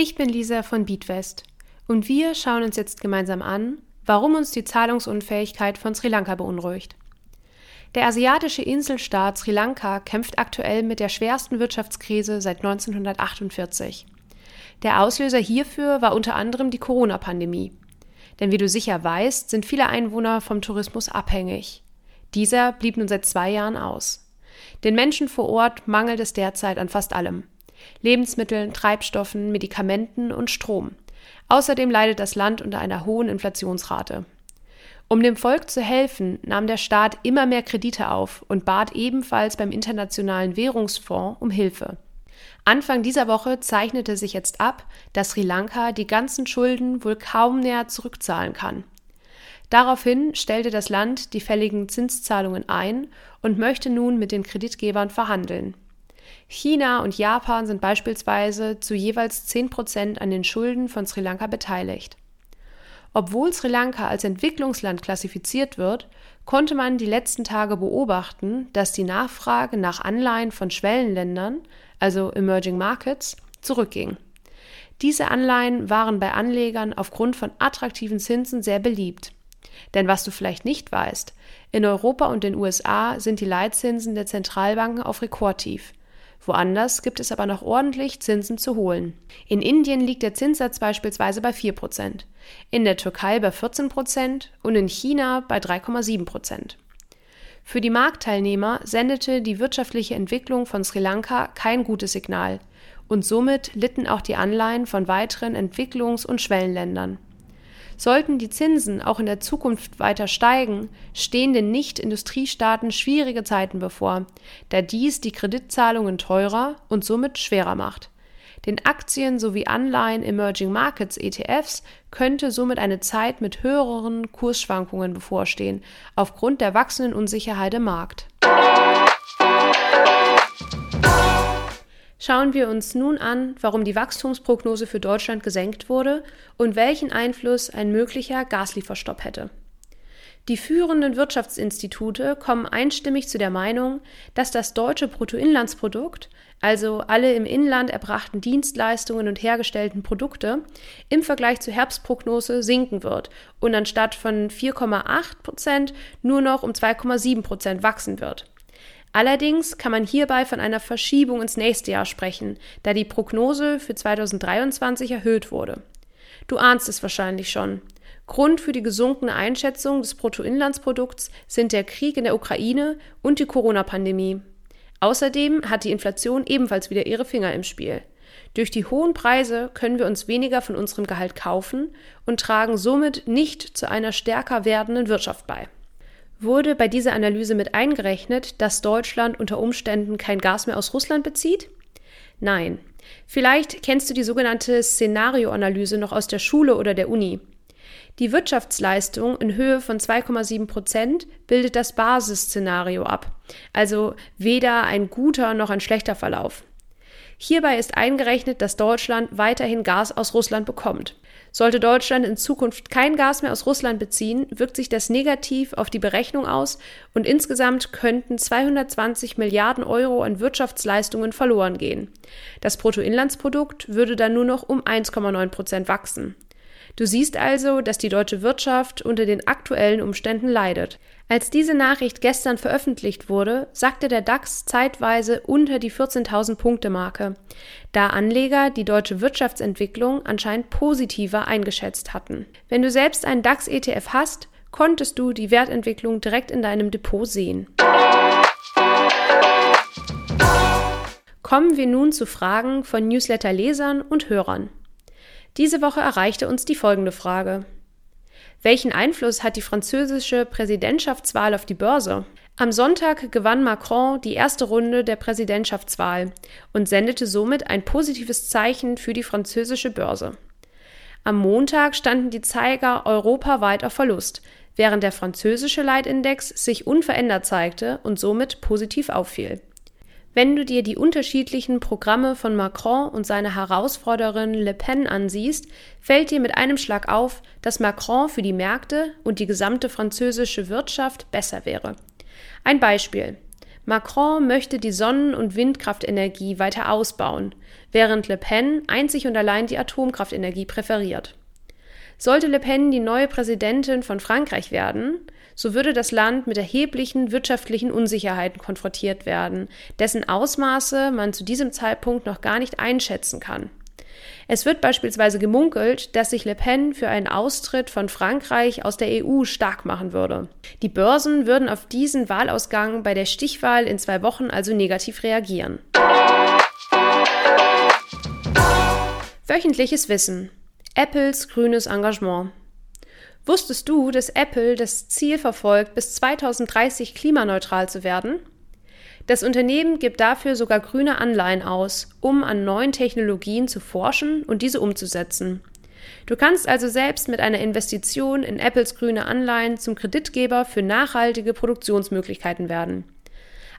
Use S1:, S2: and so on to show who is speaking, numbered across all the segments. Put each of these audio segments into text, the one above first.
S1: Ich bin Lisa von Beatwest und wir schauen uns jetzt gemeinsam an, warum uns die Zahlungsunfähigkeit von Sri Lanka beunruhigt. Der asiatische Inselstaat Sri Lanka kämpft aktuell mit der schwersten Wirtschaftskrise seit 1948. Der Auslöser hierfür war unter anderem die Corona-Pandemie. Denn wie du sicher weißt, sind viele Einwohner vom Tourismus abhängig. Dieser blieb nun seit zwei Jahren aus. Den Menschen vor Ort mangelt es derzeit an fast allem. Lebensmitteln, Treibstoffen, Medikamenten und Strom. Außerdem leidet das Land unter einer hohen Inflationsrate. Um dem Volk zu helfen, nahm der Staat immer mehr Kredite auf und bat ebenfalls beim Internationalen Währungsfonds um Hilfe. Anfang dieser Woche zeichnete sich jetzt ab, dass Sri Lanka die ganzen Schulden wohl kaum näher zurückzahlen kann. Daraufhin stellte das Land die fälligen Zinszahlungen ein und möchte nun mit den Kreditgebern verhandeln. China und Japan sind beispielsweise zu jeweils 10 Prozent an den Schulden von Sri Lanka beteiligt. Obwohl Sri Lanka als Entwicklungsland klassifiziert wird, konnte man die letzten Tage beobachten, dass die Nachfrage nach Anleihen von Schwellenländern, also Emerging Markets, zurückging. Diese Anleihen waren bei Anlegern aufgrund von attraktiven Zinsen sehr beliebt. Denn was du vielleicht nicht weißt, in Europa und den USA sind die Leitzinsen der Zentralbanken auf Rekordtief. Woanders gibt es aber noch ordentlich Zinsen zu holen. In Indien liegt der Zinssatz beispielsweise bei 4%, in der Türkei bei 14% und in China bei 3,7%. Für die Marktteilnehmer sendete die wirtschaftliche Entwicklung von Sri Lanka kein gutes Signal und somit litten auch die Anleihen von weiteren Entwicklungs- und Schwellenländern. Sollten die Zinsen auch in der Zukunft weiter steigen, stehen den Nicht-Industriestaaten schwierige Zeiten bevor, da dies die Kreditzahlungen teurer und somit schwerer macht. Den Aktien sowie Anleihen Emerging Markets ETFs könnte somit eine Zeit mit höheren Kursschwankungen bevorstehen, aufgrund der wachsenden Unsicherheit im Markt. Schauen wir uns nun an, warum die Wachstumsprognose für Deutschland gesenkt wurde und welchen Einfluss ein möglicher Gaslieferstopp hätte. Die führenden Wirtschaftsinstitute kommen einstimmig zu der Meinung, dass das deutsche Bruttoinlandsprodukt, also alle im Inland erbrachten Dienstleistungen und hergestellten Produkte, im Vergleich zur Herbstprognose sinken wird und anstatt von 4,8 Prozent nur noch um 2,7 Prozent wachsen wird. Allerdings kann man hierbei von einer Verschiebung ins nächste Jahr sprechen, da die Prognose für 2023 erhöht wurde. Du ahnst es wahrscheinlich schon. Grund für die gesunkene Einschätzung des Bruttoinlandsprodukts sind der Krieg in der Ukraine und die Corona-Pandemie. Außerdem hat die Inflation ebenfalls wieder ihre Finger im Spiel. Durch die hohen Preise können wir uns weniger von unserem Gehalt kaufen und tragen somit nicht zu einer stärker werdenden Wirtschaft bei. Wurde bei dieser Analyse mit eingerechnet, dass Deutschland unter Umständen kein Gas mehr aus Russland bezieht? Nein. Vielleicht kennst du die sogenannte Szenarioanalyse noch aus der Schule oder der Uni. Die Wirtschaftsleistung in Höhe von 2,7 Prozent bildet das Basisszenario ab, also weder ein guter noch ein schlechter Verlauf. Hierbei ist eingerechnet, dass Deutschland weiterhin Gas aus Russland bekommt. Sollte Deutschland in Zukunft kein Gas mehr aus Russland beziehen, wirkt sich das negativ auf die Berechnung aus und insgesamt könnten 220 Milliarden Euro an Wirtschaftsleistungen verloren gehen. Das Bruttoinlandsprodukt würde dann nur noch um 1,9 Prozent wachsen. Du siehst also, dass die deutsche Wirtschaft unter den aktuellen Umständen leidet. Als diese Nachricht gestern veröffentlicht wurde, sagte der DAX zeitweise unter die 14.000 Punkte Marke, da Anleger die deutsche Wirtschaftsentwicklung anscheinend positiver eingeschätzt hatten. Wenn du selbst einen DAX ETF hast, konntest du die Wertentwicklung direkt in deinem Depot sehen. Kommen wir nun zu Fragen von Newsletter-Lesern und Hörern. Diese Woche erreichte uns die folgende Frage. Welchen Einfluss hat die französische Präsidentschaftswahl auf die Börse? Am Sonntag gewann Macron die erste Runde der Präsidentschaftswahl und sendete somit ein positives Zeichen für die französische Börse. Am Montag standen die Zeiger europaweit auf Verlust, während der französische Leitindex sich unverändert zeigte und somit positiv auffiel. Wenn du dir die unterschiedlichen Programme von Macron und seiner Herausforderin Le Pen ansiehst, fällt dir mit einem Schlag auf, dass Macron für die Märkte und die gesamte französische Wirtschaft besser wäre. Ein Beispiel. Macron möchte die Sonnen- und Windkraftenergie weiter ausbauen, während Le Pen einzig und allein die Atomkraftenergie präferiert. Sollte Le Pen die neue Präsidentin von Frankreich werden, so würde das Land mit erheblichen wirtschaftlichen Unsicherheiten konfrontiert werden, dessen Ausmaße man zu diesem Zeitpunkt noch gar nicht einschätzen kann. Es wird beispielsweise gemunkelt, dass sich Le Pen für einen Austritt von Frankreich aus der EU stark machen würde. Die Börsen würden auf diesen Wahlausgang bei der Stichwahl in zwei Wochen also negativ reagieren. Wöchentliches Wissen. Apples grünes Engagement. Wusstest du, dass Apple das Ziel verfolgt, bis 2030 klimaneutral zu werden? Das Unternehmen gibt dafür sogar grüne Anleihen aus, um an neuen Technologien zu forschen und diese umzusetzen. Du kannst also selbst mit einer Investition in Apples grüne Anleihen zum Kreditgeber für nachhaltige Produktionsmöglichkeiten werden.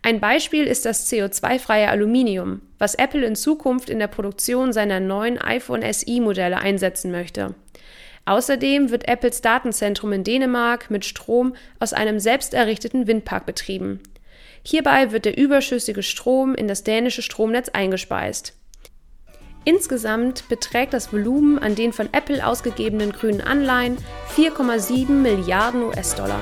S1: Ein Beispiel ist das CO2-freie Aluminium, was Apple in Zukunft in der Produktion seiner neuen iPhone SI-Modelle einsetzen möchte. Außerdem wird Apples Datenzentrum in Dänemark mit Strom aus einem selbst errichteten Windpark betrieben. Hierbei wird der überschüssige Strom in das dänische Stromnetz eingespeist. Insgesamt beträgt das Volumen an den von Apple ausgegebenen grünen Anleihen 4,7 Milliarden US-Dollar.